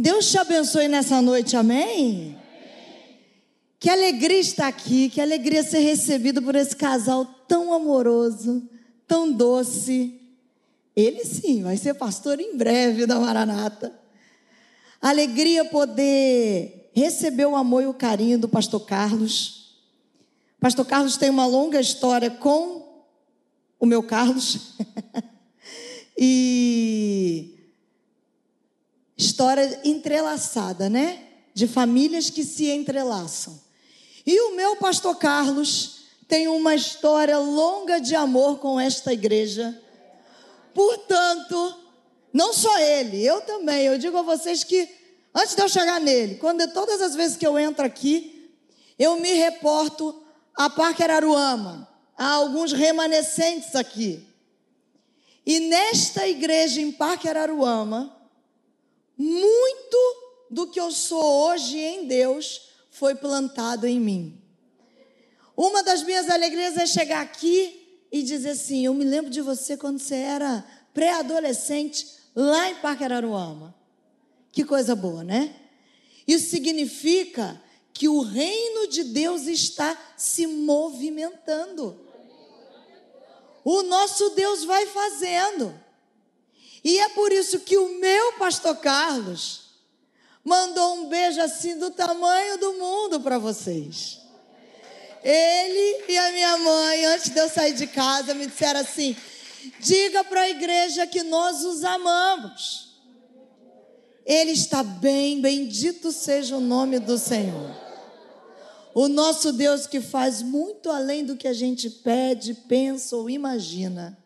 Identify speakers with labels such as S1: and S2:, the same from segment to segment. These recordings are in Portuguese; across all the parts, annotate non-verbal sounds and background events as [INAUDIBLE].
S1: Deus te abençoe nessa noite, amém? Que alegria estar aqui, que alegria ser recebido por esse casal tão amoroso, tão doce. Ele sim, vai ser pastor em breve da Maranata. Alegria poder receber o amor e o carinho do pastor Carlos. Pastor Carlos tem uma longa história com o meu Carlos. [LAUGHS] e história entrelaçada, né? De famílias que se entrelaçam. E o meu pastor Carlos tem uma história longa de amor com esta igreja. Portanto, não só ele, eu também. Eu digo a vocês que antes de eu chegar nele, quando todas as vezes que eu entro aqui, eu me reporto a Parque Araruama. Há alguns remanescentes aqui. E nesta igreja em Parque Araruama, muito do que eu sou hoje em Deus foi plantado em mim. Uma das minhas alegrias é chegar aqui e dizer assim: Eu me lembro de você quando você era pré-adolescente lá em Parque Araruama. Que coisa boa, né? Isso significa que o reino de Deus está se movimentando. O nosso Deus vai fazendo. E é por isso que o meu pastor Carlos mandou um beijo assim do tamanho do mundo para vocês. Ele e a minha mãe, antes de eu sair de casa, me disseram assim: diga para a igreja que nós os amamos. Ele está bem, bendito seja o nome do Senhor. O nosso Deus que faz muito além do que a gente pede, pensa ou imagina.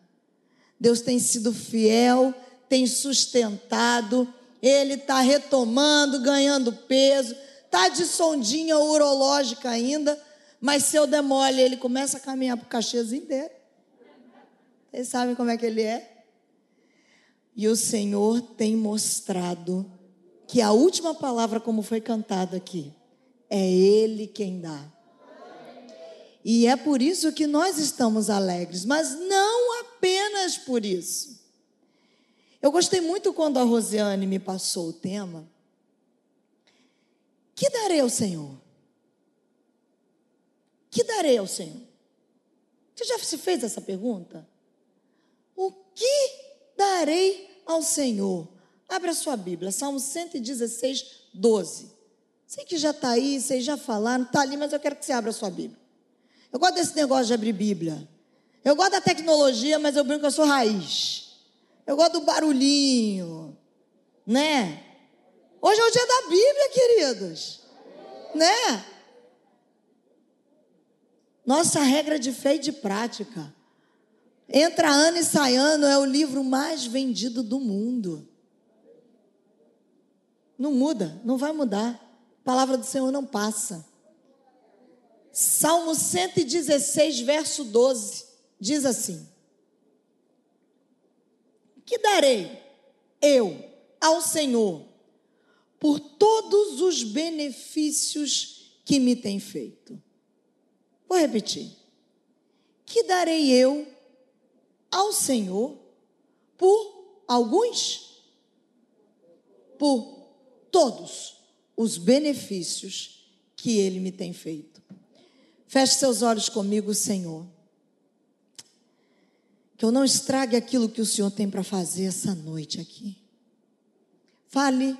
S1: Deus tem sido fiel, tem sustentado, Ele está retomando, ganhando peso, está de sondinha urológica ainda, mas se eu demole, ele começa a caminhar para o Caxias inteiro. Vocês sabem como é que ele é? E o Senhor tem mostrado que a última palavra, como foi cantada aqui, é Ele quem dá. E é por isso que nós estamos alegres, mas não apenas por isso. Eu gostei muito quando a Rosiane me passou o tema. Que darei ao Senhor? Que darei ao Senhor? Você já se fez essa pergunta? O que darei ao Senhor? Abra sua Bíblia, Salmo 116, 12. Sei que já está aí, vocês já falaram, está ali, mas eu quero que você abra sua Bíblia. Eu gosto desse negócio de abrir Bíblia. Eu gosto da tecnologia, mas eu brinco que eu sou raiz. Eu gosto do barulhinho, né? Hoje é o dia da Bíblia, queridos. Né? Nossa regra de fé e de prática. Entra ano e sai ano, é o livro mais vendido do mundo. Não muda, não vai mudar. A palavra do Senhor não passa. Salmo 116, verso 12, diz assim: Que darei eu ao Senhor por todos os benefícios que me tem feito? Vou repetir. Que darei eu ao Senhor por alguns? Por todos os benefícios que Ele me tem feito. Feche seus olhos comigo, Senhor. Que eu não estrague aquilo que o Senhor tem para fazer essa noite aqui. Fale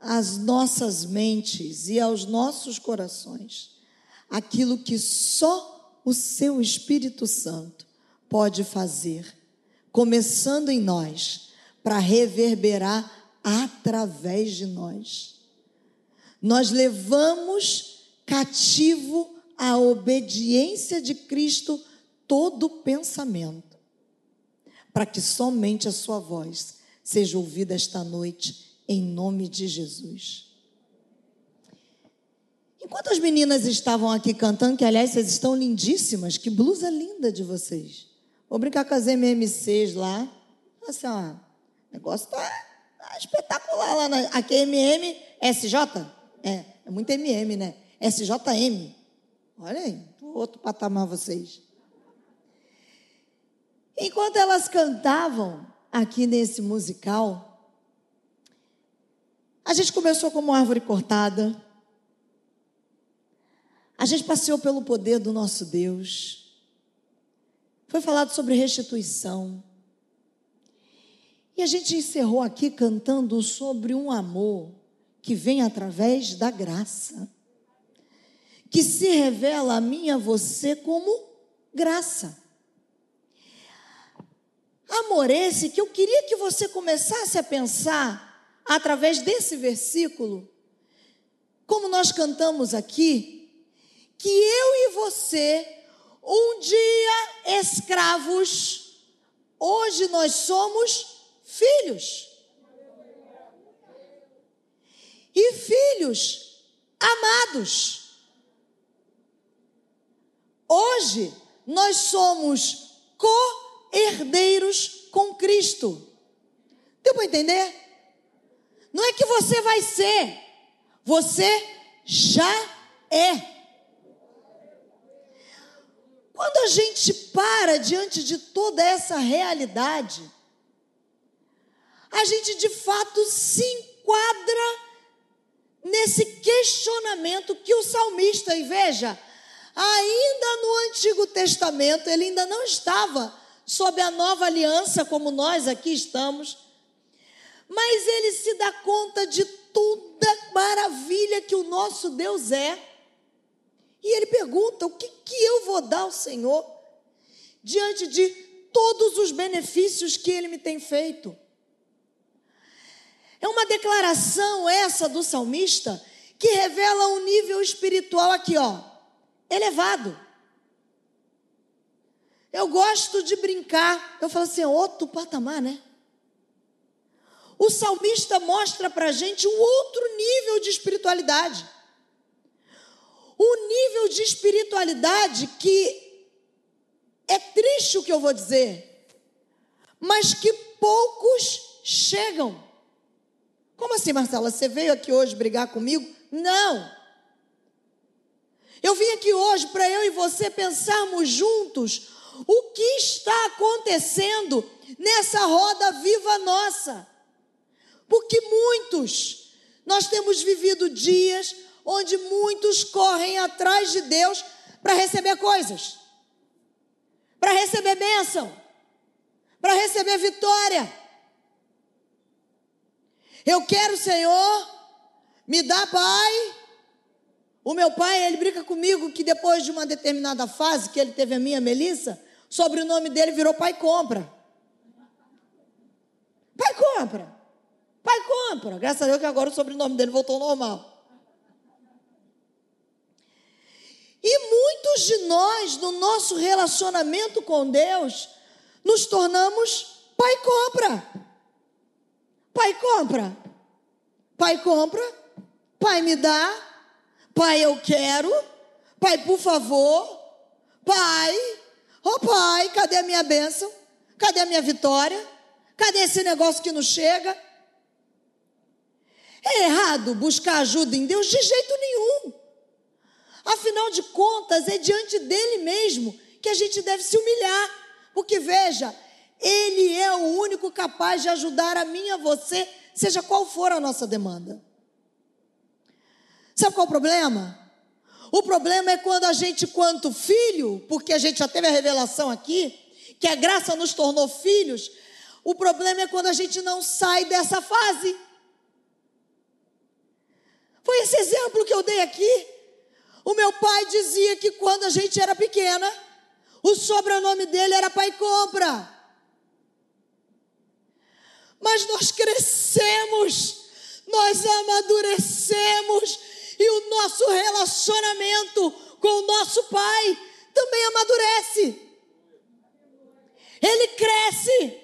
S1: às nossas mentes e aos nossos corações aquilo que só o Seu Espírito Santo pode fazer, começando em nós, para reverberar através de nós nós levamos cativo a obediência de Cristo todo pensamento, para que somente a sua voz seja ouvida esta noite, em nome de Jesus. Enquanto as meninas estavam aqui cantando, que aliás vocês estão lindíssimas, que blusa linda de vocês. Vou brincar com as MMCs lá. Assim, ó, o negócio tá, tá espetacular lá na aqui é MM SJ. É, é muito MM, né? SJM. Olha aí, outro patamar vocês. Enquanto elas cantavam aqui nesse musical, A gente começou como árvore cortada. A gente passeou pelo poder do nosso Deus. Foi falado sobre restituição. E a gente encerrou aqui cantando sobre um amor que vem através da graça, que se revela a mim e a você como graça. Amor esse que eu queria que você começasse a pensar através desse versículo, como nós cantamos aqui, que eu e você, um dia escravos, hoje nós somos filhos. E filhos amados. Hoje nós somos co-herdeiros com Cristo. Deu para entender? Não é que você vai ser, você já é. Quando a gente para diante de toda essa realidade, a gente de fato se enquadra nesse questionamento que o salmista, e veja, ainda no Antigo Testamento, ele ainda não estava sob a nova aliança como nós aqui estamos, mas ele se dá conta de toda maravilha que o nosso Deus é. E ele pergunta: o que, que eu vou dar ao Senhor diante de todos os benefícios que ele me tem feito? É uma declaração essa do salmista que revela um nível espiritual aqui, ó, elevado. Eu gosto de brincar, eu falo assim, é outro patamar, né? O salmista mostra para a gente um outro nível de espiritualidade. Um nível de espiritualidade que é triste o que eu vou dizer, mas que poucos chegam. Como assim, Marcela? Você veio aqui hoje brigar comigo? Não. Eu vim aqui hoje para eu e você pensarmos juntos o que está acontecendo nessa roda viva nossa. Porque muitos, nós temos vivido dias onde muitos correm atrás de Deus para receber coisas, para receber bênção, para receber vitória. Eu quero, Senhor, me dá, Pai. O meu pai, ele brinca comigo que depois de uma determinada fase que ele teve a minha Melissa, sobre o nome dele virou Pai Compra. Pai Compra. Pai Compra. Graças a Deus que agora o sobrenome dele voltou ao normal. E muitos de nós, no nosso relacionamento com Deus, nos tornamos Pai Compra. Pai compra. Pai compra. Pai me dá. Pai eu quero. Pai por favor. Pai. Oh pai, cadê a minha bênção? Cadê a minha vitória? Cadê esse negócio que não chega? É errado buscar ajuda em Deus de jeito nenhum. Afinal de contas, é diante dele mesmo que a gente deve se humilhar. Porque veja, ele é o único capaz de ajudar a mim e a você, seja qual for a nossa demanda. Sabe qual é o problema? O problema é quando a gente, quanto filho, porque a gente já teve a revelação aqui, que a graça nos tornou filhos, o problema é quando a gente não sai dessa fase. Foi esse exemplo que eu dei aqui. O meu pai dizia que quando a gente era pequena, o sobrenome dele era Pai Compra mas nós crescemos, nós amadurecemos e o nosso relacionamento com o nosso Pai também amadurece. Ele cresce.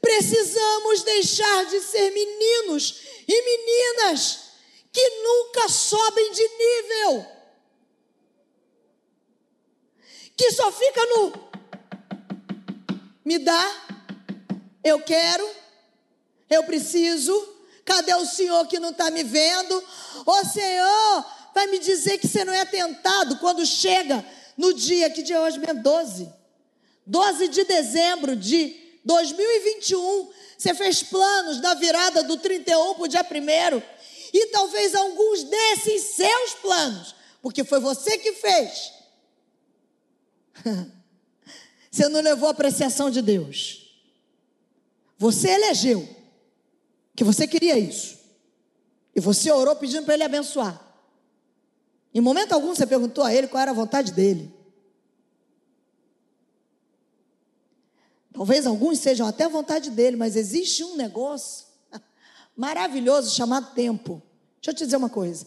S1: Precisamos deixar de ser meninos e meninas que nunca sobem de nível, que só fica no me dá, eu quero, eu preciso. Cadê o Senhor que não está me vendo? O Senhor vai me dizer que você não é tentado quando chega no dia, que dia é hoje mesmo? 12. 12 de dezembro de 2021, você fez planos da virada do 31 para o dia 1 e talvez alguns desses seus planos, porque foi você que fez. [LAUGHS] Você não levou a apreciação de Deus. Você elegeu que você queria isso. E você orou pedindo para ele abençoar. Em momento algum você perguntou a ele qual era a vontade dele. Talvez alguns sejam até a vontade dele, mas existe um negócio [LAUGHS] maravilhoso chamado tempo. Deixa eu te dizer uma coisa.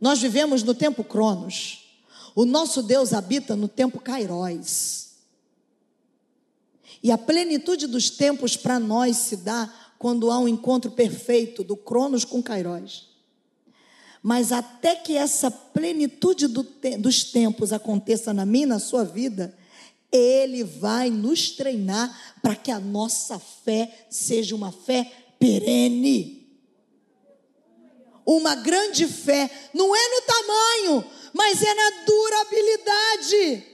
S1: Nós vivemos no tempo Cronos. O nosso Deus habita no tempo Kairos. E a plenitude dos tempos para nós se dá quando há um encontro perfeito do Cronos com Kairos. Mas até que essa plenitude do te dos tempos aconteça na minha, na sua vida, Ele vai nos treinar para que a nossa fé seja uma fé perene. Uma grande fé não é no tamanho, mas é na durabilidade.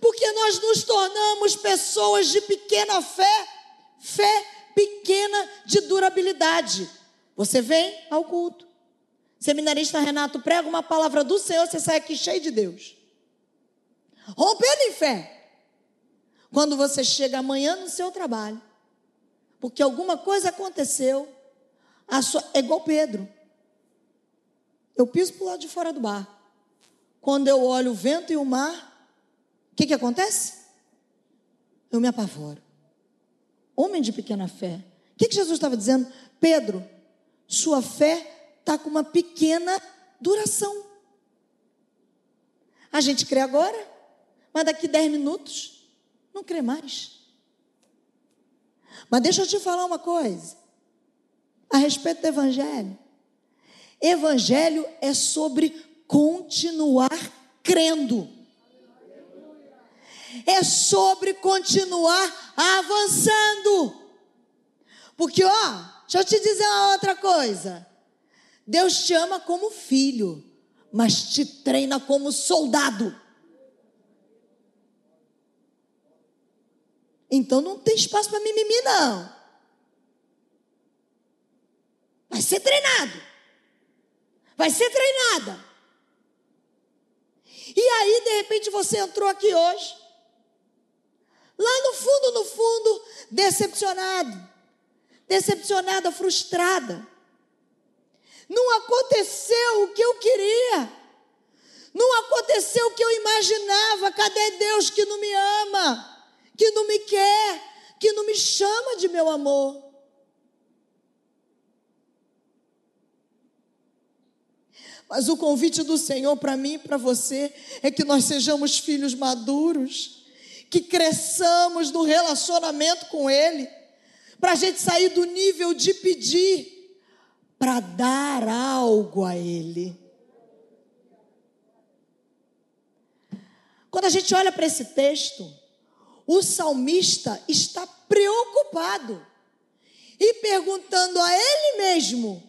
S1: Porque nós nos tornamos pessoas de pequena fé, fé pequena de durabilidade. Você vem ao culto, Seminarista Renato prega uma palavra do Senhor, você sai aqui cheio de Deus. Rompendo em fé. Quando você chega amanhã no seu trabalho, porque alguma coisa aconteceu, sua, é igual Pedro. Eu piso para o lado de fora do bar. Quando eu olho o vento e o mar, o que, que acontece? Eu me apavoro. Homem de pequena fé. O que, que Jesus estava dizendo? Pedro, sua fé está com uma pequena duração. A gente crê agora, mas daqui 10 minutos não crê mais. Mas deixa eu te falar uma coisa a respeito do Evangelho. Evangelho é sobre continuar crendo. É sobre continuar avançando. Porque, ó, deixa eu te dizer uma outra coisa. Deus te ama como filho, mas te treina como soldado. Então não tem espaço para mimimi, não. Vai ser treinado. Vai ser treinada. E aí, de repente, você entrou aqui hoje. Lá no fundo, no fundo, decepcionado. Decepcionada, frustrada. Não aconteceu o que eu queria. Não aconteceu o que eu imaginava. Cadê Deus que não me ama? Que não me quer? Que não me chama de meu amor? Mas o convite do Senhor para mim e para você é que nós sejamos filhos maduros, que cresçamos no relacionamento com Ele, para a gente sair do nível de pedir para dar algo a Ele. Quando a gente olha para esse texto, o salmista está preocupado e perguntando a ele mesmo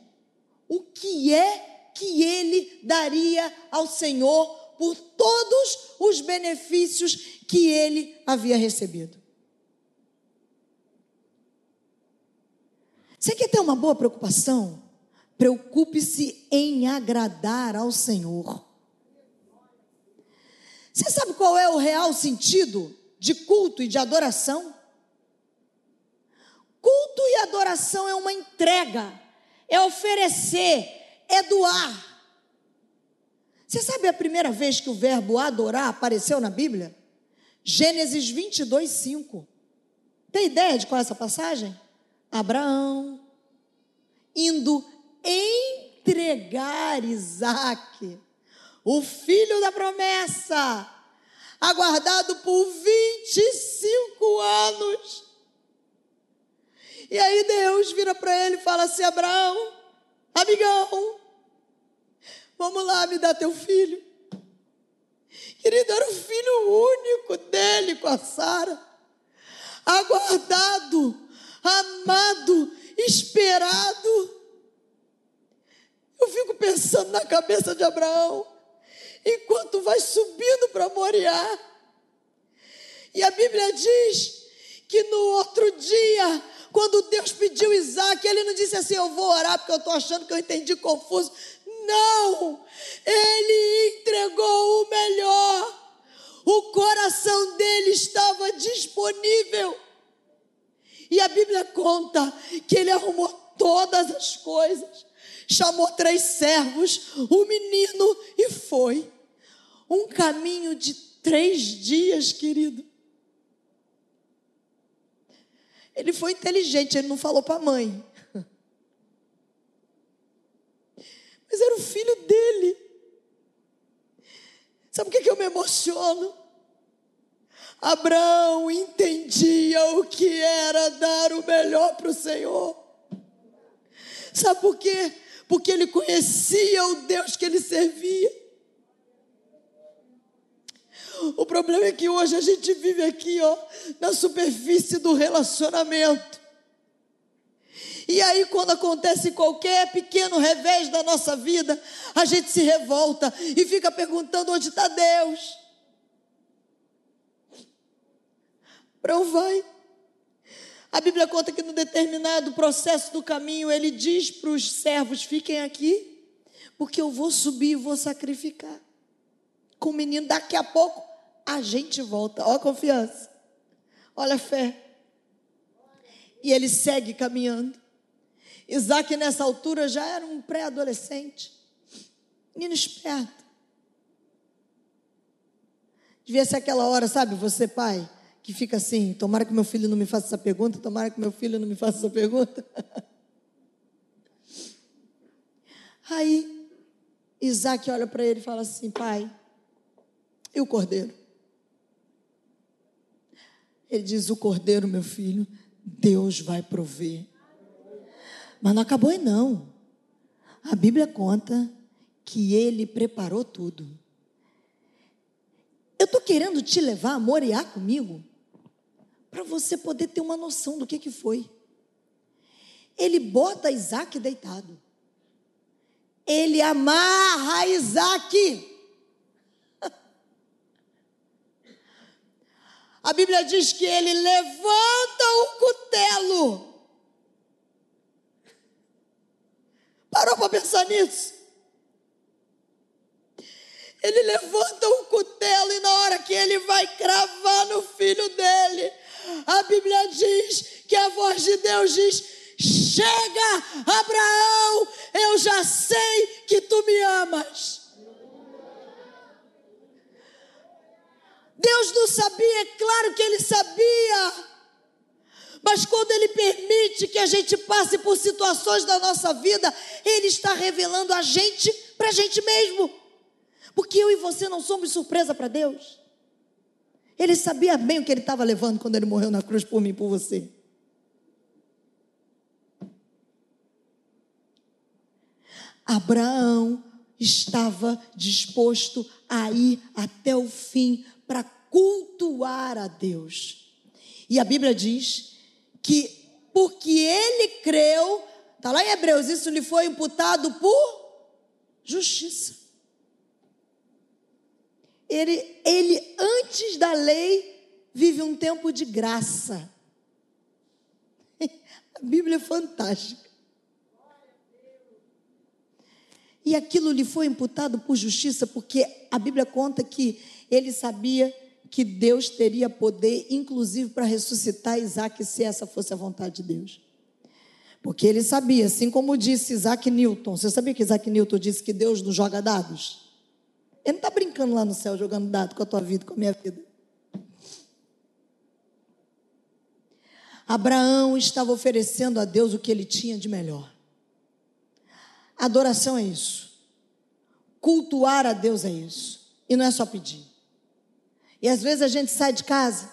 S1: o que é que ele daria ao Senhor por todos os benefícios que ele havia recebido. Você quer ter uma boa preocupação? Preocupe-se em agradar ao Senhor. Você sabe qual é o real sentido de culto e de adoração? Culto e adoração é uma entrega, é oferecer, é doar. Você sabe a primeira vez que o verbo adorar apareceu na Bíblia? Gênesis 22, 5. Tem ideia de qual é essa passagem? Abraão indo entregar Isaac, o filho da promessa, aguardado por 25 anos. E aí Deus vira para ele e fala assim: Abraão, amigão, vamos lá, me dá teu filho. Querido, era o filho único dele com a Sara, aguardado, amado, esperado. Eu fico pensando na cabeça de Abraão, enquanto vai subindo para Moriá. E a Bíblia diz que no outro dia, quando Deus pediu Isaac, ele não disse assim: Eu vou orar porque eu estou achando que eu entendi confuso. Não! Ele entregou o melhor. O coração dele estava disponível. E a Bíblia conta que ele arrumou todas as coisas, chamou três servos, o menino e foi. Um caminho de três dias, querido. Ele foi inteligente, ele não falou para a mãe. Mas era o filho dele. Sabe o que, que eu me emociono? Abraão entendia o que era dar o melhor para o Senhor. Sabe por quê? Porque ele conhecia o Deus que ele servia. O problema é que hoje a gente vive aqui, ó, na superfície do relacionamento. E aí, quando acontece qualquer pequeno revés da nossa vida, a gente se revolta e fica perguntando onde está Deus. Para onde vai? A Bíblia conta que no determinado processo do caminho, ele diz para os servos: fiquem aqui, porque eu vou subir e vou sacrificar. Com o menino, daqui a pouco a gente volta. Olha a confiança, olha a fé. E ele segue caminhando. Isaac, nessa altura, já era um pré-adolescente, menino esperto. Devia ser aquela hora, sabe, você, pai, que fica assim: tomara que meu filho não me faça essa pergunta, tomara que meu filho não me faça essa pergunta. [LAUGHS] Aí, Isaac olha para ele e fala assim: pai, e o cordeiro? Ele diz: o cordeiro, meu filho, Deus vai prover. Mas não acabou aí não. A Bíblia conta que ele preparou tudo. Eu estou querendo te levar a morear comigo para você poder ter uma noção do que, que foi. Ele bota Isaac deitado. Ele amarra Isaac. [LAUGHS] A Bíblia diz que ele levanta o cutelo Parou para pensar nisso? Ele levanta um cutelo e na hora que ele vai cravar no filho dele, a Bíblia diz que a voz de Deus diz: Chega, Abraão, eu já sei que tu me amas. Deus não sabia, é claro que ele sabia. Mas quando Ele permite que a gente passe por situações da nossa vida, Ele está revelando a gente para a gente mesmo. Porque eu e você não somos surpresa para Deus. Ele sabia bem o que ele estava levando quando ele morreu na cruz por mim e por você. Abraão estava disposto a ir até o fim para cultuar a Deus. E a Bíblia diz que porque ele creu, está lá em Hebreus, isso lhe foi imputado por justiça. Ele, ele, antes da lei, vive um tempo de graça. [LAUGHS] A Bíblia é fantástica. E aquilo lhe foi imputado por justiça, porque a Bíblia conta que ele sabia que Deus teria poder, inclusive, para ressuscitar Isaac, se essa fosse a vontade de Deus. Porque ele sabia, assim como disse Isaac Newton. Você sabia que Isaac Newton disse que Deus não joga dados? Ele não está brincando lá no céu jogando dados com a tua vida, com a minha vida. Abraão estava oferecendo a Deus o que ele tinha de melhor. Adoração é isso. Cultuar a Deus é isso. E não é só pedir. E às vezes a gente sai de casa,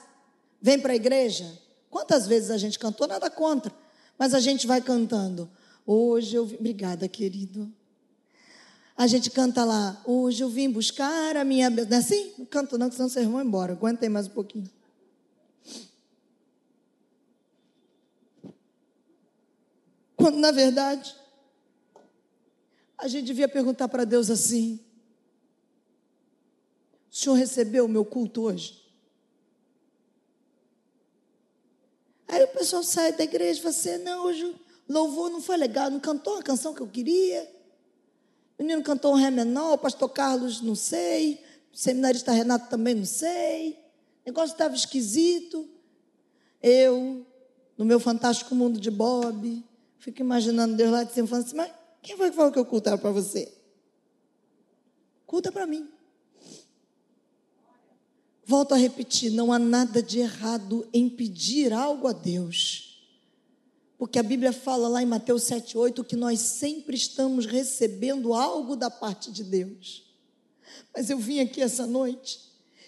S1: vem para a igreja. Quantas vezes a gente cantou? Nada contra. Mas a gente vai cantando. Hoje eu. Obrigada, querido. A gente canta lá. Hoje eu vim buscar a minha. Não é assim? Não canto não, senão vocês vão embora. Aguentem mais um pouquinho. Quando, na verdade, a gente devia perguntar para Deus assim: o senhor recebeu o meu culto hoje? Aí o pessoal sai da igreja e fala assim: não, hoje louvor não foi legal, não cantou a canção que eu queria. O menino cantou um ré menor, o pastor Carlos, não sei. O seminarista Renato também, não sei. O negócio estava esquisito. Eu, no meu fantástico mundo de Bob, fico imaginando Deus lá de cima falando assim: mas quem foi que falou que eu cultava para você? Culta para mim. Volto a repetir: não há nada de errado em pedir algo a Deus. Porque a Bíblia fala lá em Mateus 7,8 que nós sempre estamos recebendo algo da parte de Deus. Mas eu vim aqui essa noite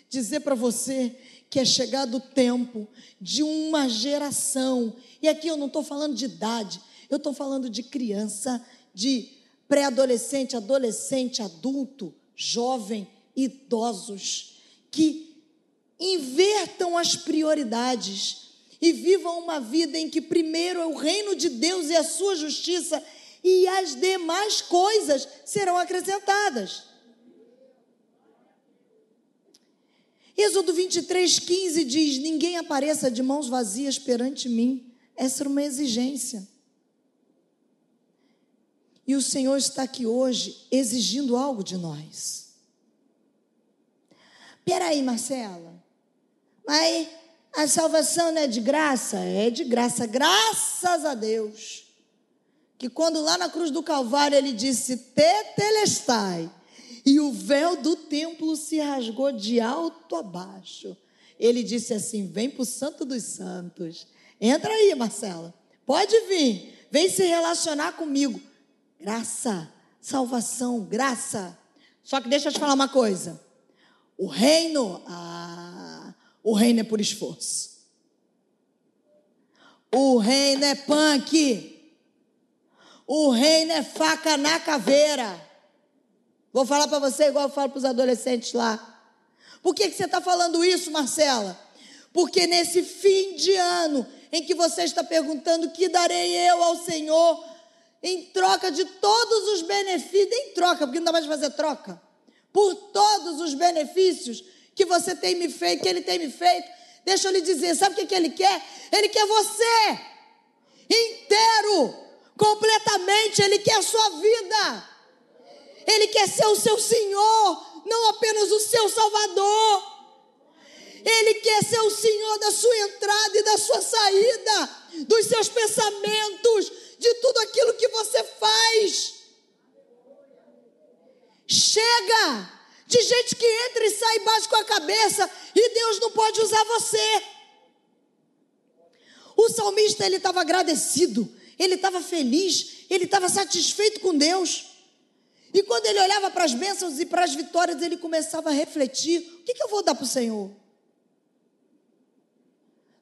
S1: dizer para você que é chegado o tempo de uma geração, e aqui eu não estou falando de idade, eu estou falando de criança, de pré-adolescente, adolescente, adulto, jovem, idosos, que invertam as prioridades e vivam uma vida em que primeiro é o reino de Deus e a sua justiça e as demais coisas serão acrescentadas. Êxodo 23, 15 diz: Ninguém apareça de mãos vazias perante mim. Essa era uma exigência. E o Senhor está aqui hoje exigindo algo de nós. Peraí, Marcela, mas a salvação não é de graça? É de graça, graças a Deus. Que quando lá na cruz do Calvário ele disse: Tetelestai, e o véu do templo se rasgou de alto a baixo. Ele disse assim: Vem para o Santo dos Santos. Entra aí, Marcela. Pode vir. Vem se relacionar comigo. Graça, salvação, graça. Só que deixa eu te falar uma coisa. O reino, ah, o reino é por esforço. O reino é punk. O reino é faca na caveira. Vou falar para você igual eu falo para os adolescentes lá. Por que, que você está falando isso, Marcela? Porque nesse fim de ano, em que você está perguntando: que darei eu ao Senhor em troca de todos os benefícios? em troca, porque não dá mais fazer troca. Por todos os benefícios que você tem me feito, que Ele tem me feito. Deixa eu lhe dizer: sabe o que, que Ele quer? Ele quer você inteiro, completamente. Ele quer a sua vida. Ele quer ser o seu Senhor, não apenas o seu Salvador. Ele quer ser o Senhor da sua entrada e da sua saída, dos seus pensamentos, de tudo aquilo que você faz. Chega de gente que entra e sai baixo com a cabeça e Deus não pode usar você. O salmista ele estava agradecido, ele estava feliz, ele estava satisfeito com Deus. E quando ele olhava para as bênçãos e para as vitórias, ele começava a refletir: o que, que eu vou dar para o Senhor?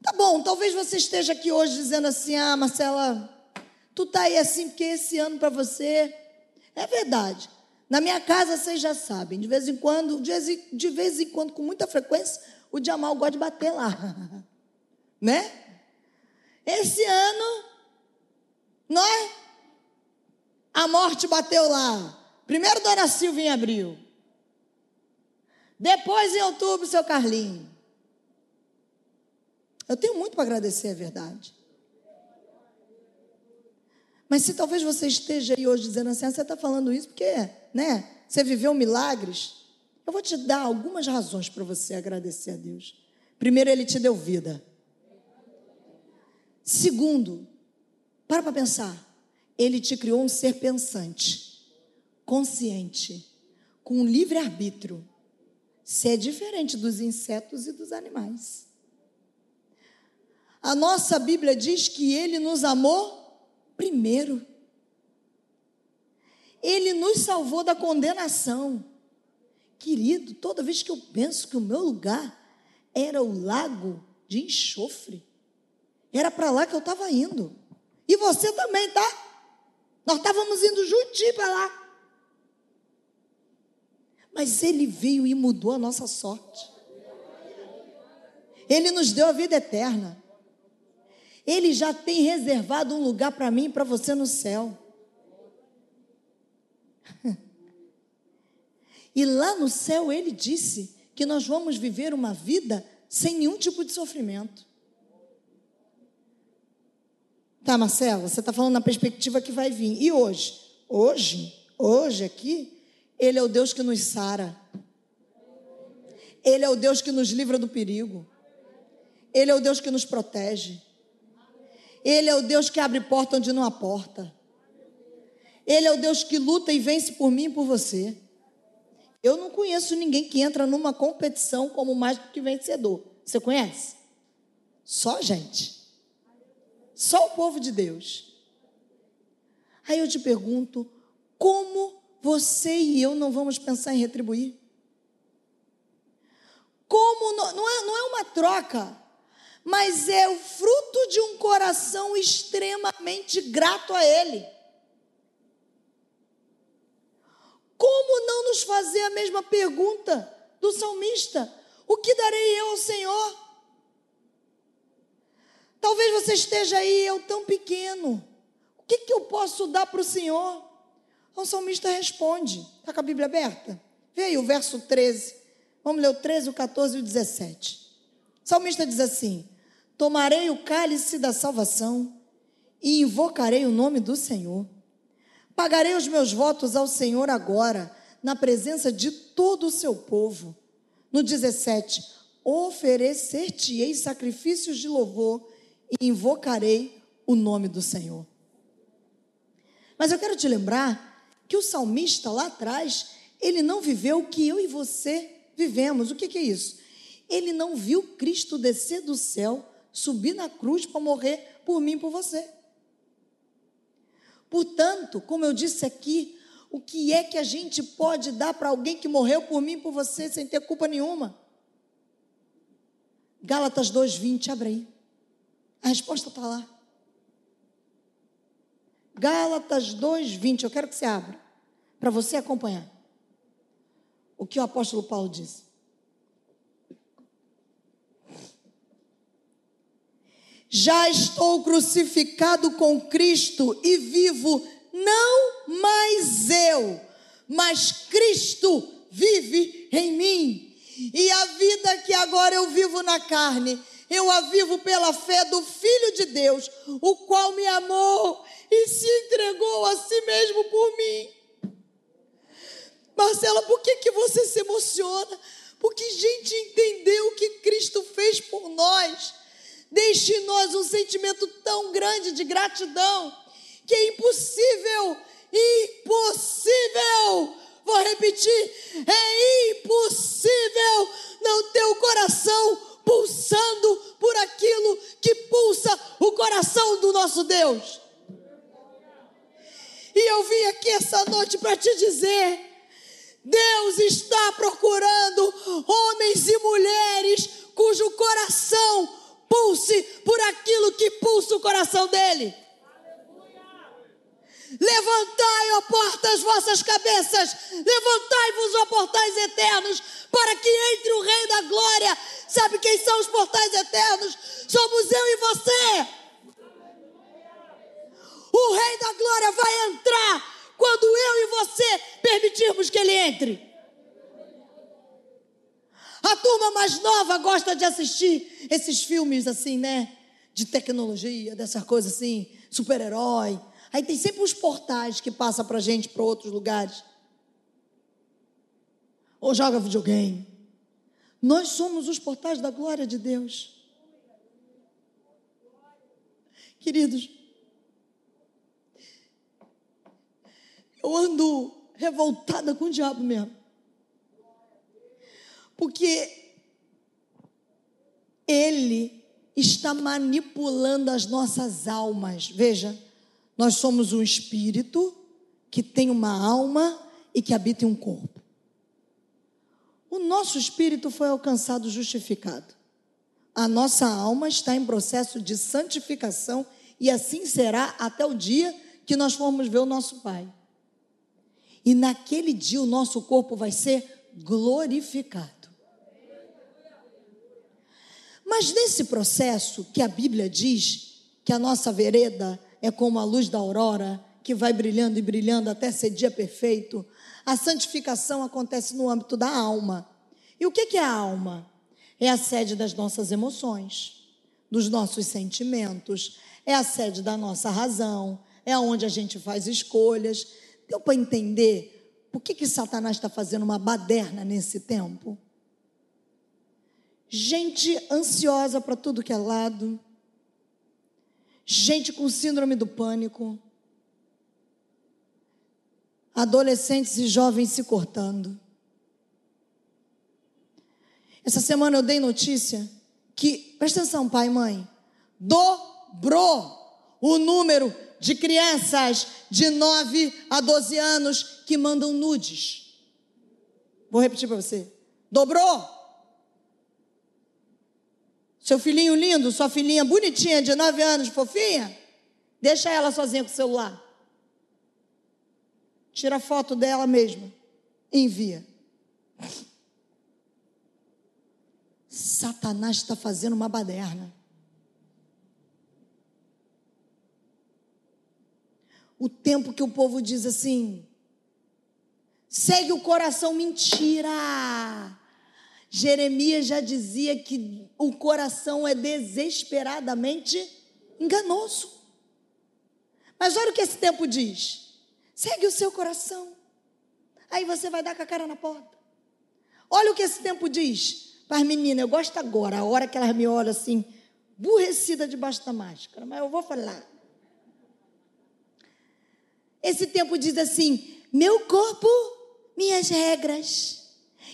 S1: Tá bom, talvez você esteja aqui hoje dizendo assim: ah, Marcela, tu tá aí assim porque esse ano para você é verdade. Na minha casa vocês já sabem, de vez em quando, de vez em quando, com muita frequência, o Jamal gosta de bater lá, [LAUGHS] né? Esse ano, nós, a morte bateu lá. Primeiro Dona Silva em abril. Depois em outubro, seu Carlinho. Eu tenho muito para agradecer, é verdade. Mas se talvez você esteja aí hoje dizendo assim, ah, você está falando isso porque, né, você viveu milagres. Eu vou te dar algumas razões para você agradecer a Deus. Primeiro, Ele te deu vida. Segundo, para para pensar. Ele te criou um ser pensante consciente, com livre-arbítrio, se é diferente dos insetos e dos animais. A nossa Bíblia diz que ele nos amou primeiro. Ele nos salvou da condenação. Querido, toda vez que eu penso que o meu lugar era o lago de enxofre, era para lá que eu estava indo. E você também, tá? Nós estávamos indo juntinho para lá. Mas Ele veio e mudou a nossa sorte. Ele nos deu a vida eterna. Ele já tem reservado um lugar para mim e para você no céu. [LAUGHS] E lá no céu ele disse que nós vamos viver uma vida sem nenhum tipo de sofrimento. Tá, Marcela, você está falando na perspectiva que vai vir. E hoje? Hoje, hoje aqui, Ele é o Deus que nos sara. Ele é o Deus que nos livra do perigo. Ele é o Deus que nos protege. Ele é o Deus que abre porta onde não há porta. Ele é o Deus que luta e vence por mim e por você. Eu não conheço ninguém que entra numa competição como mais do que vencedor. Você conhece? Só gente. Só o povo de Deus. Aí eu te pergunto: como você e eu não vamos pensar em retribuir? Como não, não, é, não é uma troca, mas é o fruto de um coração extremamente grato a Ele. Como não nos fazer a mesma pergunta do salmista? O que darei eu ao Senhor? Talvez você esteja aí, eu tão pequeno. O que, que eu posso dar para o Senhor? O salmista responde. Está com a Bíblia aberta? Vê aí o verso 13. Vamos ler o 13, o 14 e o 17. O salmista diz assim: Tomarei o cálice da salvação e invocarei o nome do Senhor. Pagarei os meus votos ao Senhor agora, na presença de todo o seu povo. No 17, oferecer-te-ei sacrifícios de louvor e invocarei o nome do Senhor. Mas eu quero te lembrar que o salmista lá atrás, ele não viveu o que eu e você vivemos. O que, que é isso? Ele não viu Cristo descer do céu, subir na cruz para morrer por mim e por você. Portanto, como eu disse aqui, o que é que a gente pode dar para alguém que morreu por mim e por você sem ter culpa nenhuma? Gálatas 2,20, abre aí. A resposta está lá. Gálatas 2,20, eu quero que você abra, para você acompanhar. O que o apóstolo Paulo diz. Já estou crucificado com Cristo e vivo não mais eu, mas Cristo vive em mim. E a vida que agora eu vivo na carne, eu a vivo pela fé do Filho de Deus, o qual me amou e se entregou a si mesmo por mim. Marcela, por que, que você se emociona? Porque gente entendeu o que Cristo fez por nós. Deixe em nós um sentimento tão grande de gratidão que é impossível, impossível. Vou repetir: é impossível não ter o coração pulsando por aquilo que pulsa o coração do nosso Deus. E eu vim aqui essa noite para te dizer: Deus está procurando homens e mulheres cujo coração pulse por aquilo que pulsa o coração dele. Levantai, ó portas, as vossas cabeças, levantai-vos, ó portais eternos, para que entre o Rei da Glória. Sabe quem são os portais eternos? Somos eu e você. O Rei da Glória vai entrar quando eu e você permitirmos que ele entre. A turma mais nova gosta de assistir esses filmes assim, né? De tecnologia, dessas coisas assim, super-herói. Aí tem sempre os portais que passam pra gente para outros lugares. Ou joga videogame. Nós somos os portais da glória de Deus. Queridos, eu ando revoltada com o diabo mesmo. Porque ele está manipulando as nossas almas. Veja, nós somos um espírito que tem uma alma e que habita em um corpo. O nosso espírito foi alcançado justificado. A nossa alma está em processo de santificação e assim será até o dia que nós formos ver o nosso Pai. E naquele dia o nosso corpo vai ser glorificado. Mas nesse processo que a Bíblia diz que a nossa vereda é como a luz da aurora, que vai brilhando e brilhando até ser dia perfeito, a santificação acontece no âmbito da alma. E o que é a alma? É a sede das nossas emoções, dos nossos sentimentos, é a sede da nossa razão, é onde a gente faz escolhas. Deu para entender por que, que Satanás está fazendo uma baderna nesse tempo? Gente ansiosa para tudo que é lado, gente com síndrome do pânico, adolescentes e jovens se cortando. Essa semana eu dei notícia que, presta atenção, pai e mãe, dobrou o número de crianças de 9 a 12 anos que mandam nudes. Vou repetir para você. Dobrou. Seu filhinho lindo, sua filhinha bonitinha de 9 anos, fofinha, deixa ela sozinha com o celular. Tira foto dela mesma. Envia. Satanás está fazendo uma baderna. O tempo que o povo diz assim, segue o coração, mentira. Jeremias já dizia que o coração é desesperadamente enganoso. Mas olha o que esse tempo diz: segue o seu coração, aí você vai dar com a cara na porta. Olha o que esse tempo diz: para as meninas, eu gosto agora, a hora que elas me olham assim, burrecida debaixo da máscara, mas eu vou falar. Esse tempo diz assim: meu corpo, minhas regras.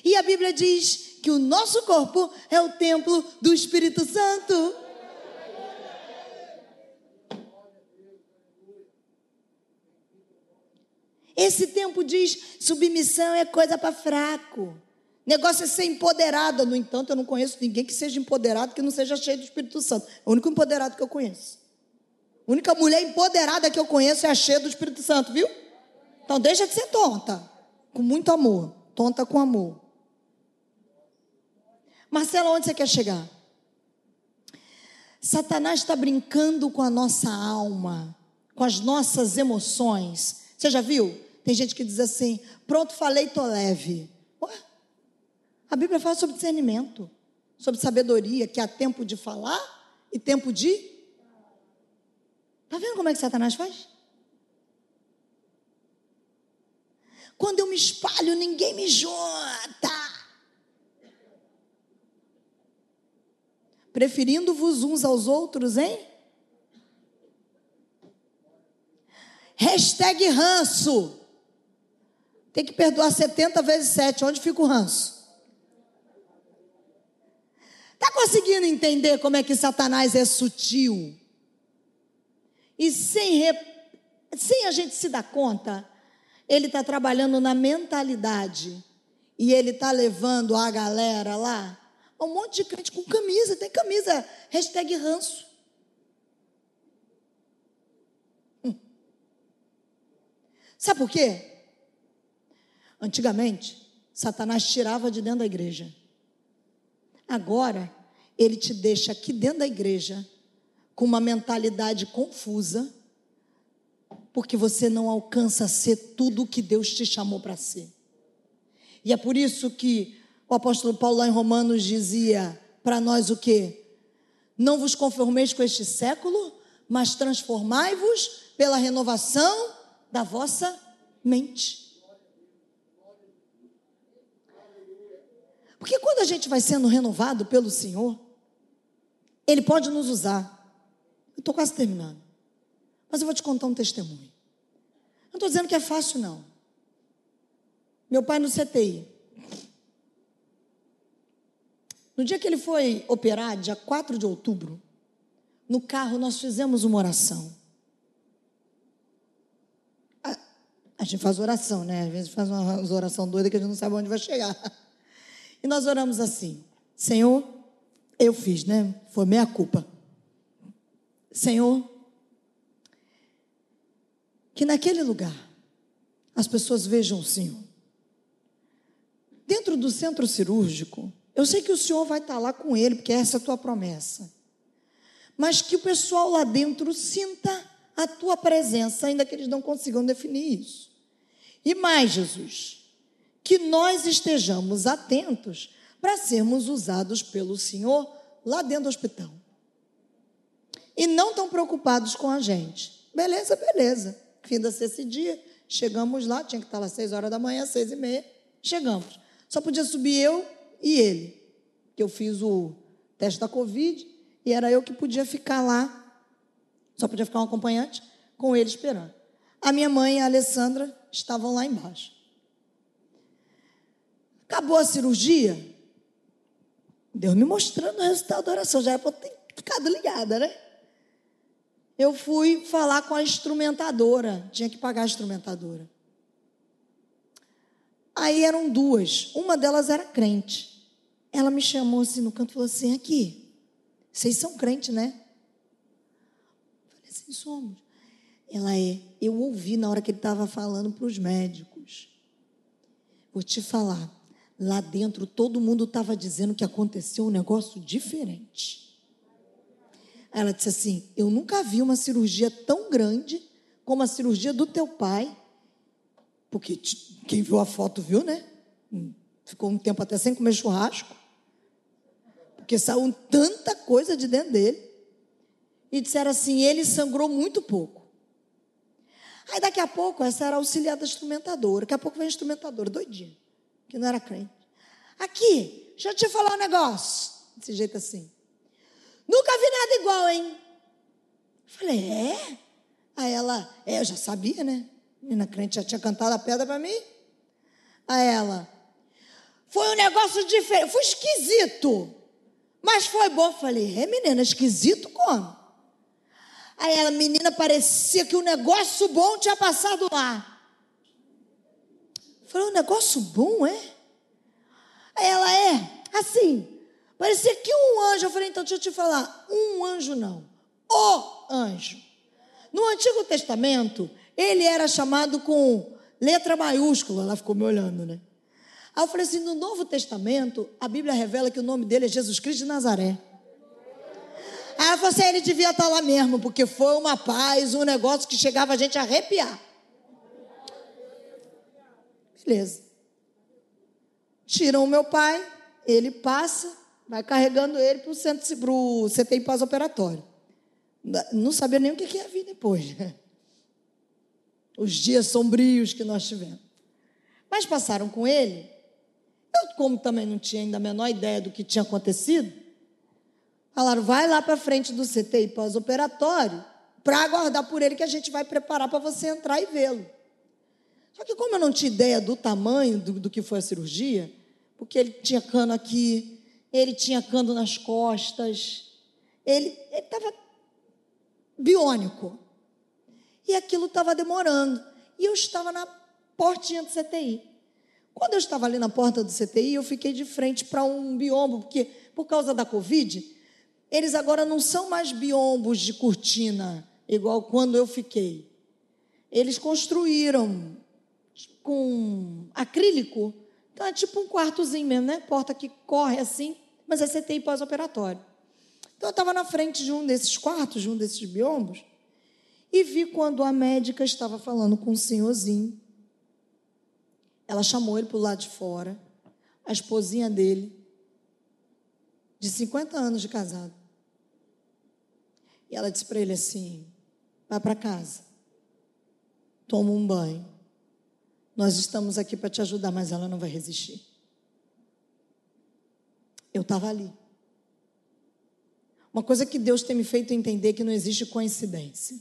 S1: E a Bíblia diz que o nosso corpo é o templo do Espírito Santo. Esse tempo diz: submissão é coisa para fraco. Negócio é ser empoderada. No entanto, eu não conheço ninguém que seja empoderado que não seja cheio do Espírito Santo. É o único empoderado que eu conheço. A única mulher empoderada que eu conheço é a cheia do Espírito Santo, viu? Então deixa de ser tonta. Com muito amor. Tonta com amor. Marcela, onde você quer chegar? Satanás está brincando com a nossa alma, com as nossas emoções. Você já viu? Tem gente que diz assim: pronto, falei, tô leve. Ué? A Bíblia fala sobre discernimento, sobre sabedoria, que há tempo de falar e tempo de. Está vendo como é que Satanás faz? Quando eu me espalho, ninguém me junta. Preferindo-vos uns aos outros, hein? Hashtag ranço. Tem que perdoar 70 vezes 7. Onde fica o ranço? Está conseguindo entender como é que Satanás é sutil? E sem, sem a gente se dar conta, ele está trabalhando na mentalidade. E ele está levando a galera lá, um monte de crente com camisa, tem camisa, hashtag ranço. Hum. Sabe por quê? Antigamente, Satanás tirava de dentro da igreja. Agora, ele te deixa aqui dentro da igreja com uma mentalidade confusa, porque você não alcança a ser tudo o que Deus te chamou para ser. E é por isso que o apóstolo Paulo lá em Romanos dizia para nós o quê? Não vos conformeis com este século, mas transformai-vos pela renovação da vossa mente. Porque quando a gente vai sendo renovado pelo Senhor, Ele pode nos usar. Eu estou quase terminando. Mas eu vou te contar um testemunho. Não estou dizendo que é fácil, não. Meu pai no CTI. No dia que ele foi operar, dia 4 de outubro, no carro nós fizemos uma oração. A, a gente faz oração, né? Às vezes faz uma oração doida que a gente não sabe onde vai chegar. E nós oramos assim: Senhor, eu fiz, né? Foi minha culpa. Senhor, que naquele lugar as pessoas vejam o Senhor. Dentro do centro cirúrgico, eu sei que o Senhor vai estar lá com ele, porque essa é a tua promessa. Mas que o pessoal lá dentro sinta a tua presença, ainda que eles não consigam definir isso. E mais, Jesus, que nós estejamos atentos para sermos usados pelo Senhor lá dentro do hospital. e não estão preocupados com a gente. Beleza, beleza. Fim da esse dia, chegamos lá, tinha que estar lá às seis horas da manhã, seis e meia, chegamos. Só podia subir eu e ele, que eu fiz o teste da Covid e era eu que podia ficar lá, só podia ficar um acompanhante, com ele esperando. A minha mãe e a Alessandra estavam lá embaixo. Acabou a cirurgia, Deus me mostrando o resultado da oração, já era para ter ficado ligada, né? Eu fui falar com a instrumentadora, tinha que pagar a instrumentadora. Aí eram duas, uma delas era crente. Ela me chamou assim no canto e falou assim: aqui, vocês são crentes, né? Eu falei assim: somos. Ela é. Eu ouvi na hora que ele estava falando para os médicos. Vou te falar, lá dentro todo mundo estava dizendo que aconteceu um negócio diferente. Ela disse assim: Eu nunca vi uma cirurgia tão grande como a cirurgia do teu pai. Porque quem viu a foto viu, né? Hum, ficou um tempo até sem comer churrasco. Porque saiu tanta coisa de dentro dele. E disseram assim: ele sangrou muito pouco. Aí daqui a pouco, essa era auxiliar da instrumentadora. Daqui a pouco vem a instrumentadora, doidinha, que não era crente. Aqui, deixa eu te falar um negócio. Desse jeito assim. Nunca vi nada igual, hein? Falei, é? Aí ela, é, eu já sabia, né? A menina crente já tinha cantado a pedra para mim. Aí ela, foi um negócio diferente, foi esquisito. Mas foi bom. Falei, é menina, esquisito como? Aí ela, menina, parecia que um negócio bom tinha passado lá. Falei, um negócio bom, é? Aí ela, é, assim, parecia que um anjo. Eu falei, então deixa eu te falar, um anjo não, o anjo. No Antigo Testamento, ele era chamado com letra maiúscula, ela ficou me olhando, né? Aí eu falei assim: no Novo Testamento, a Bíblia revela que o nome dele é Jesus Cristo de Nazaré. Aí ela falou assim: ele devia estar lá mesmo, porque foi uma paz, um negócio que chegava a gente a arrepiar. Beleza. Tiram o meu pai, ele passa, vai carregando ele para o centro, para o CTI pós-operatório. Não sabia nem o que ia vir depois. [LAUGHS] Os dias sombrios que nós tivemos. Mas passaram com ele eu, como também não tinha ainda a menor ideia do que tinha acontecido, falaram: vai lá para frente do CTI pós-operatório para aguardar por ele que a gente vai preparar para você entrar e vê-lo. Só que, como eu não tinha ideia do tamanho do, do que foi a cirurgia, porque ele tinha cano aqui, ele tinha cano nas costas, ele estava biônico. E aquilo estava demorando. E eu estava na portinha do CTI. Quando eu estava ali na porta do CTI, eu fiquei de frente para um biombo, porque por causa da Covid, eles agora não são mais biombos de cortina, igual quando eu fiquei. Eles construíram com acrílico, então é tipo um quartozinho mesmo, né? Porta que corre assim, mas é CTI pós-operatório. Então eu estava na frente de um desses quartos, de um desses biombos, e vi quando a médica estava falando com um senhorzinho ela chamou ele para o lado de fora, a esposinha dele, de 50 anos de casado. E ela disse para ele assim: vai para casa, toma um banho. Nós estamos aqui para te ajudar, mas ela não vai resistir. Eu estava ali. Uma coisa que Deus tem me feito entender é que não existe coincidência.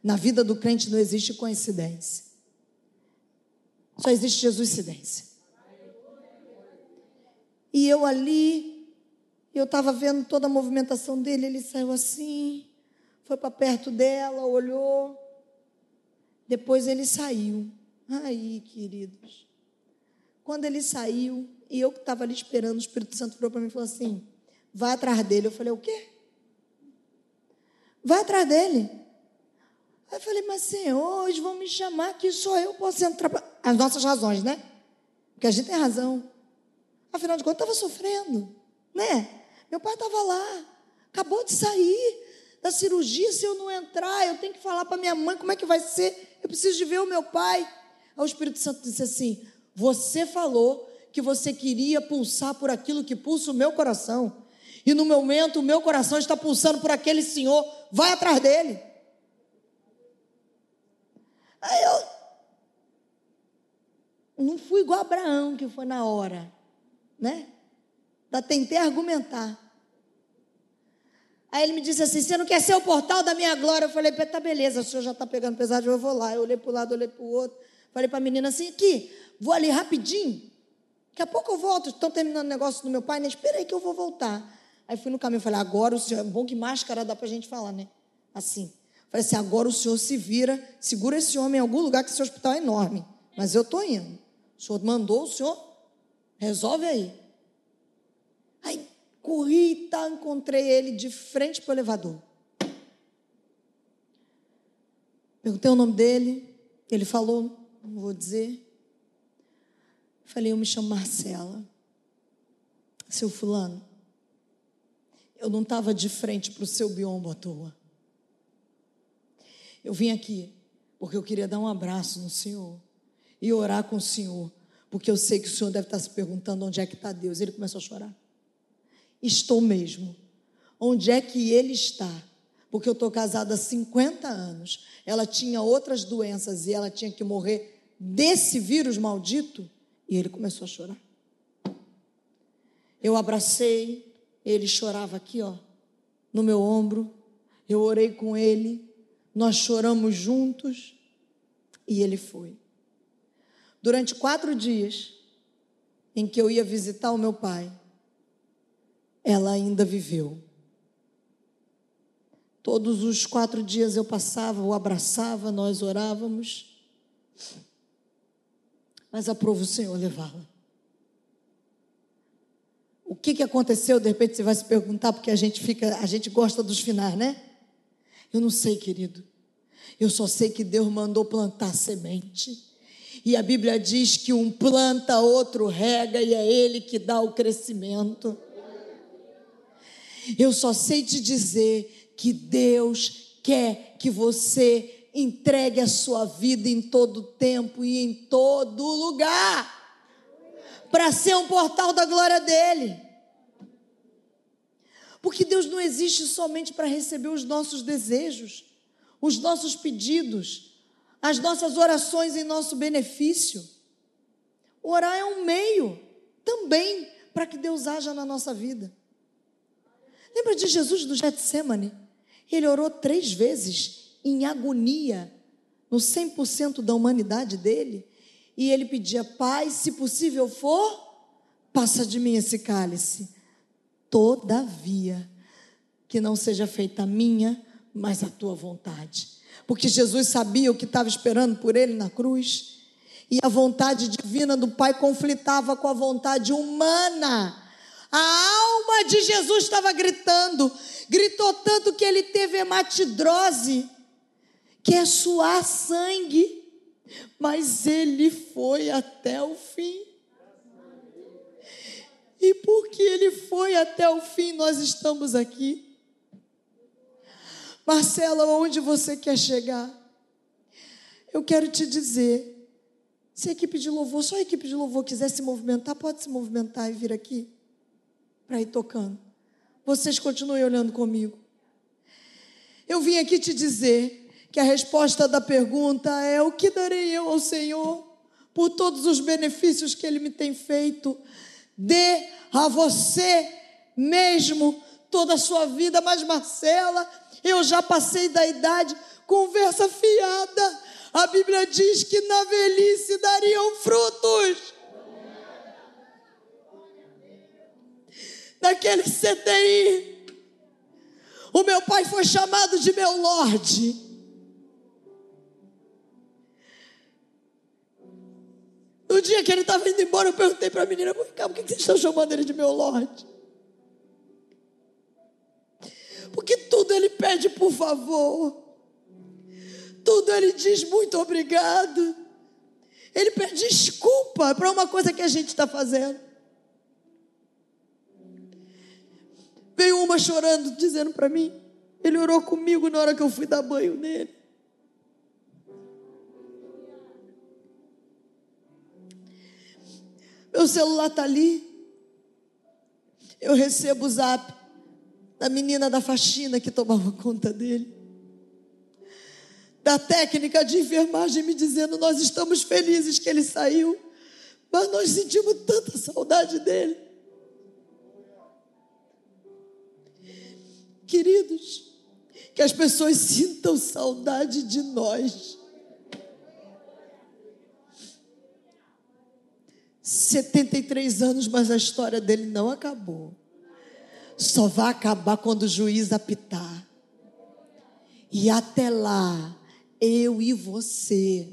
S1: Na vida do crente não existe coincidência. Só existe Jesus Cidência. E eu ali, eu estava vendo toda a movimentação dele, ele saiu assim, foi para perto dela, olhou. Depois ele saiu. Aí, queridos. Quando ele saiu, e eu que estava ali esperando, o Espírito Santo falou para mim e falou assim: vai atrás dele. Eu falei: o quê? Vai atrás dele. Aí eu falei, mas Senhor, hoje vão me chamar que só eu posso entrar. As nossas razões, né? Porque a gente tem razão. Afinal de contas, estava sofrendo, né? Meu pai estava lá, acabou de sair da cirurgia. Se eu não entrar, eu tenho que falar para minha mãe como é que vai ser. Eu preciso de ver o meu pai. Aí o Espírito Santo disse assim: Você falou que você queria pulsar por aquilo que pulsa o meu coração. E no momento, o meu coração está pulsando por aquele senhor, vai atrás dele. Aí eu não fui igual a Abraão, que foi na hora, né? Da tentei argumentar. Aí ele me disse assim: Você não quer ser o portal da minha glória? Eu falei: Tá beleza, o senhor já está pegando pesado, eu vou lá. Eu olhei para o lado, olhei para o outro. Falei para a menina assim: Aqui, vou ali rapidinho. Daqui a pouco eu volto. Estão terminando o negócio do meu pai, né? Espera aí que eu vou voltar. Aí fui no caminho, falei: Agora o senhor. É bom que máscara dá para a gente falar, né? Assim. Falei assim: Agora o senhor se vira, segura esse homem em algum lugar, que esse hospital é enorme. Mas eu estou indo. O senhor mandou, o senhor resolve aí. Aí corri e tá, encontrei ele de frente para o elevador. Perguntei o nome dele, ele falou, não vou dizer. Falei, eu me chamo Marcela. Seu fulano, eu não estava de frente para o seu biombo à toa. Eu vim aqui porque eu queria dar um abraço no Senhor e orar com o Senhor, porque eu sei que o Senhor deve estar se perguntando onde é que está Deus. Ele começou a chorar. Estou mesmo. Onde é que ele está? Porque eu estou casada há 50 anos. Ela tinha outras doenças e ela tinha que morrer desse vírus maldito. E ele começou a chorar. Eu abracei, ele chorava aqui, ó, no meu ombro. Eu orei com ele, nós choramos juntos e ele foi. Durante quatro dias em que eu ia visitar o meu pai, ela ainda viveu. Todos os quatro dias eu passava, o abraçava, nós orávamos, mas aprova o Senhor levá-la. O que, que aconteceu? De repente você vai se perguntar, porque a gente fica, a gente gosta dos finais, né? Eu não sei, querido. Eu só sei que Deus mandou plantar semente. E a Bíblia diz que um planta, outro rega, e é Ele que dá o crescimento. Eu só sei te dizer que Deus quer que você entregue a sua vida em todo tempo e em todo lugar para ser um portal da glória dele. Porque Deus não existe somente para receber os nossos desejos, os nossos pedidos, as nossas orações em nosso benefício. Orar é um meio também para que Deus haja na nossa vida. Lembra de Jesus do Getsemane? Ele orou três vezes em agonia, no 100% da humanidade dele, e ele pedia: Pai, se possível for, passa de mim esse cálice. Todavia, que não seja feita a minha, mas a tua vontade. Porque Jesus sabia o que estava esperando por ele na cruz, e a vontade divina do Pai conflitava com a vontade humana. A alma de Jesus estava gritando, gritou tanto que ele teve hematidrose, que é suar sangue, mas ele foi até o fim. E porque ele foi até o fim, nós estamos aqui. Marcela, onde você quer chegar? Eu quero te dizer, se a equipe de louvor, só a equipe de louvor quiser se movimentar, pode se movimentar e vir aqui para ir tocando. Vocês continuem olhando comigo. Eu vim aqui te dizer que a resposta da pergunta é: o que darei eu ao Senhor por todos os benefícios que Ele me tem feito? Dê a você mesmo toda a sua vida, mas Marcela, eu já passei da idade, conversa fiada. A Bíblia diz que na velhice dariam frutos. naquele CTI. O meu pai foi chamado de meu Lorde. No dia que ele estava indo embora, eu perguntei para a menina: por que vocês estão chamando ele de meu Lorde? Porque tudo ele pede por favor, tudo ele diz muito obrigado, ele pede desculpa para uma coisa que a gente está fazendo. Veio uma chorando, dizendo para mim: Ele orou comigo na hora que eu fui dar banho nele. Meu celular está ali. Eu recebo o zap. Da menina da faxina que tomava conta dele, da técnica de enfermagem me dizendo: Nós estamos felizes que ele saiu, mas nós sentimos tanta saudade dele. Queridos, que as pessoas sintam saudade de nós. 73 anos, mas a história dele não acabou. Só vai acabar quando o juiz apitar. E até lá, eu e você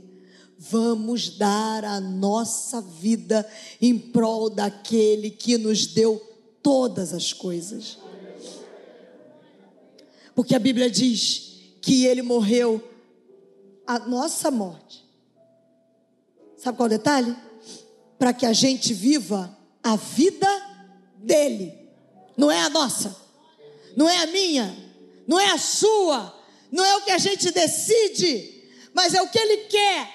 S1: vamos dar a nossa vida em prol daquele que nos deu todas as coisas. Porque a Bíblia diz que ele morreu a nossa morte. Sabe qual é o detalhe? para que a gente viva a vida dele, não é a nossa, não é a minha, não é a sua, não é o que a gente decide, mas é o que ele quer.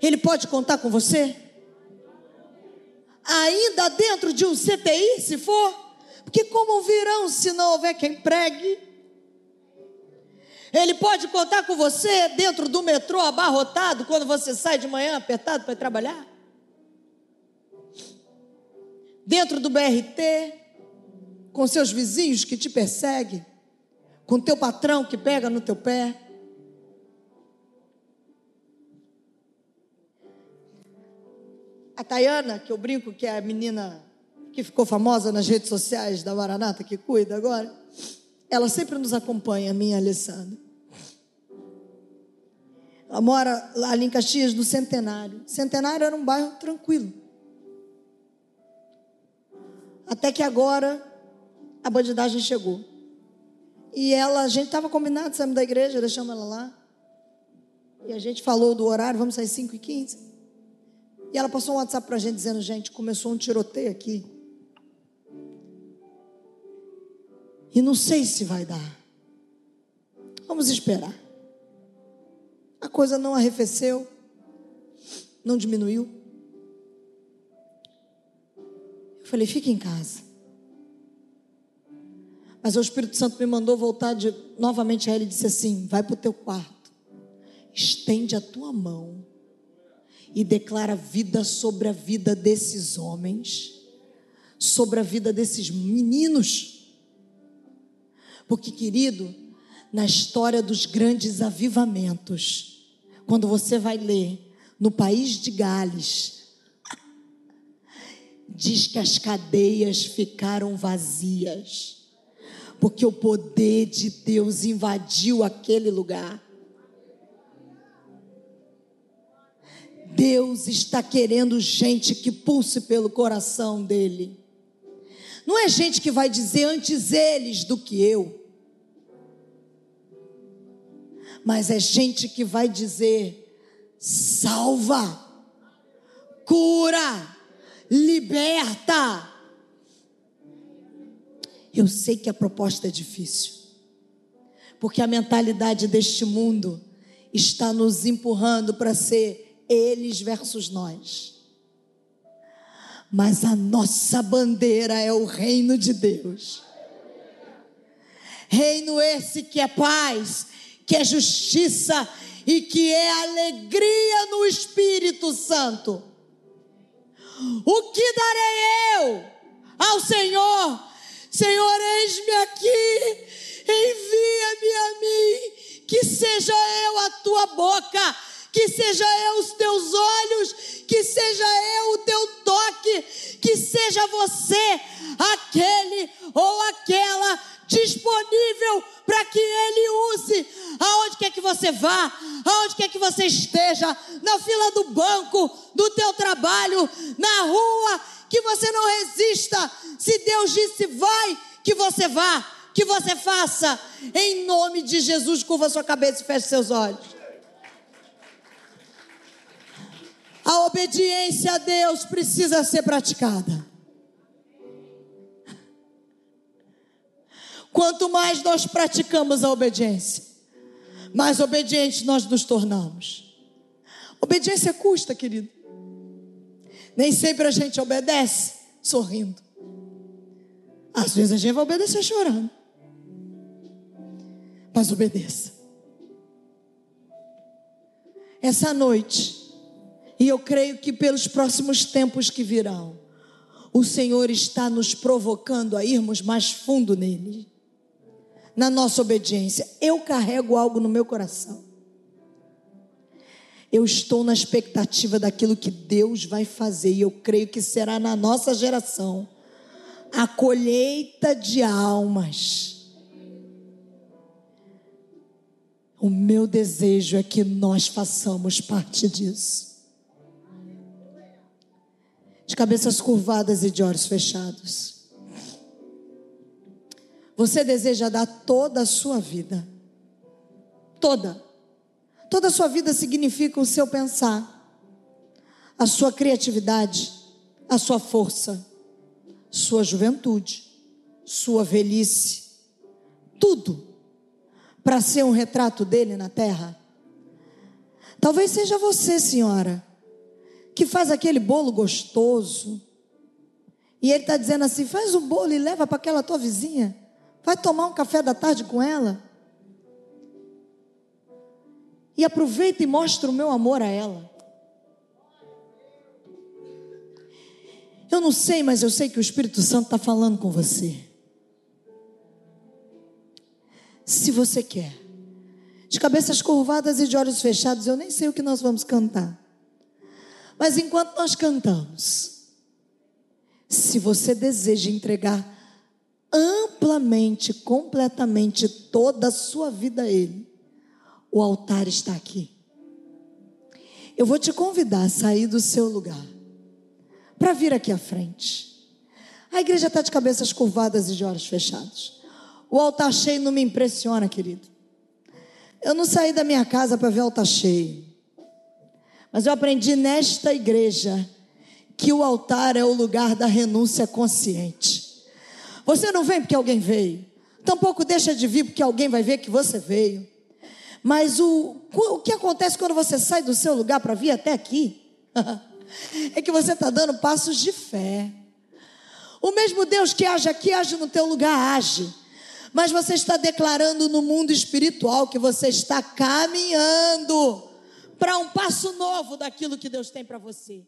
S1: Ele pode contar com você? Ainda dentro de um CTI, se for? Porque como virão se não houver quem pregue? Ele pode contar com você dentro do metrô abarrotado quando você sai de manhã apertado para trabalhar? Dentro do BRT, com seus vizinhos que te perseguem, com teu patrão que pega no teu pé. A Tayana, que eu brinco que é a menina que ficou famosa nas redes sociais da Maranata, que cuida agora ela sempre nos acompanha, minha Alessandra. Ela mora ali em Caxias do Centenário. Centenário era um bairro tranquilo. Até que agora a bandidagem chegou. E ela, a gente estava combinado, saímos da igreja, deixamos ela lá. E a gente falou do horário, vamos sair 5 e 15. E ela passou um WhatsApp para a gente dizendo, gente, começou um tiroteio aqui. E não sei se vai dar. Vamos esperar. A coisa não arrefeceu, não diminuiu. Falei, fique em casa. Mas o Espírito Santo me mandou voltar de, novamente a ele e disse assim: vai para o teu quarto, estende a tua mão e declara vida sobre a vida desses homens, sobre a vida desses meninos porque, querido, na história dos grandes avivamentos, quando você vai ler no país de Gales, diz que as cadeias ficaram vazias, porque o poder de Deus invadiu aquele lugar. Deus está querendo gente que pulse pelo coração dele. Não é gente que vai dizer antes eles do que eu. mas é gente que vai dizer: salva, cura, liberta. Eu sei que a proposta é difícil, porque a mentalidade deste mundo está nos empurrando para ser eles versus nós. Mas a nossa bandeira é o reino de Deus. Reino esse que é paz, que é justiça e que é alegria no Espírito Santo. O que darei eu ao Senhor? Senhor, eis-me aqui, envia-me a mim, que seja eu a tua boca, que seja eu os teus olhos, que seja eu o teu toque, que seja você aquele ou aquela disponível para que Ele use. Aonde quer que você vá, aonde quer que você esteja, na fila do banco, do teu trabalho, na rua, que você não resista. Se Deus disse vai, que você vá, que você faça. Em nome de Jesus, curva sua cabeça e feche seus olhos. A obediência a Deus precisa ser praticada. Quanto mais nós praticamos a obediência, mais obedientes nós nos tornamos. Obediência custa, querido. Nem sempre a gente obedece sorrindo. Às vezes a gente vai obedecer chorando. Mas obedeça. Essa noite, e eu creio que pelos próximos tempos que virão, o Senhor está nos provocando a irmos mais fundo nele, na nossa obediência. Eu carrego algo no meu coração. Eu estou na expectativa daquilo que Deus vai fazer, e eu creio que será na nossa geração a colheita de almas. O meu desejo é que nós façamos parte disso. De cabeças curvadas e de olhos fechados. Você deseja dar toda a sua vida. Toda Toda a sua vida significa o seu pensar, a sua criatividade, a sua força, sua juventude, sua velhice, tudo para ser um retrato dele na terra. Talvez seja você, senhora, que faz aquele bolo gostoso. E ele está dizendo assim: faz o bolo e leva para aquela tua vizinha. Vai tomar um café da tarde com ela e aproveita e mostra o meu amor a ela. Eu não sei, mas eu sei que o Espírito Santo está falando com você. Se você quer, de cabeças curvadas e de olhos fechados, eu nem sei o que nós vamos cantar. Mas enquanto nós cantamos, se você deseja entregar amplamente, completamente toda a sua vida a Ele, o altar está aqui. Eu vou te convidar a sair do seu lugar para vir aqui à frente. A igreja está de cabeças curvadas e de olhos fechados. O altar cheio não me impressiona, querido. Eu não saí da minha casa para ver o altar cheio. Mas eu aprendi nesta igreja que o altar é o lugar da renúncia consciente. Você não vem porque alguém veio. Tampouco deixa de vir porque alguém vai ver que você veio. Mas o, o que acontece quando você sai do seu lugar para vir até aqui? [LAUGHS] é que você está dando passos de fé. O mesmo Deus que age aqui, age no teu lugar, age. Mas você está declarando no mundo espiritual que você está caminhando para um passo novo daquilo que Deus tem para você.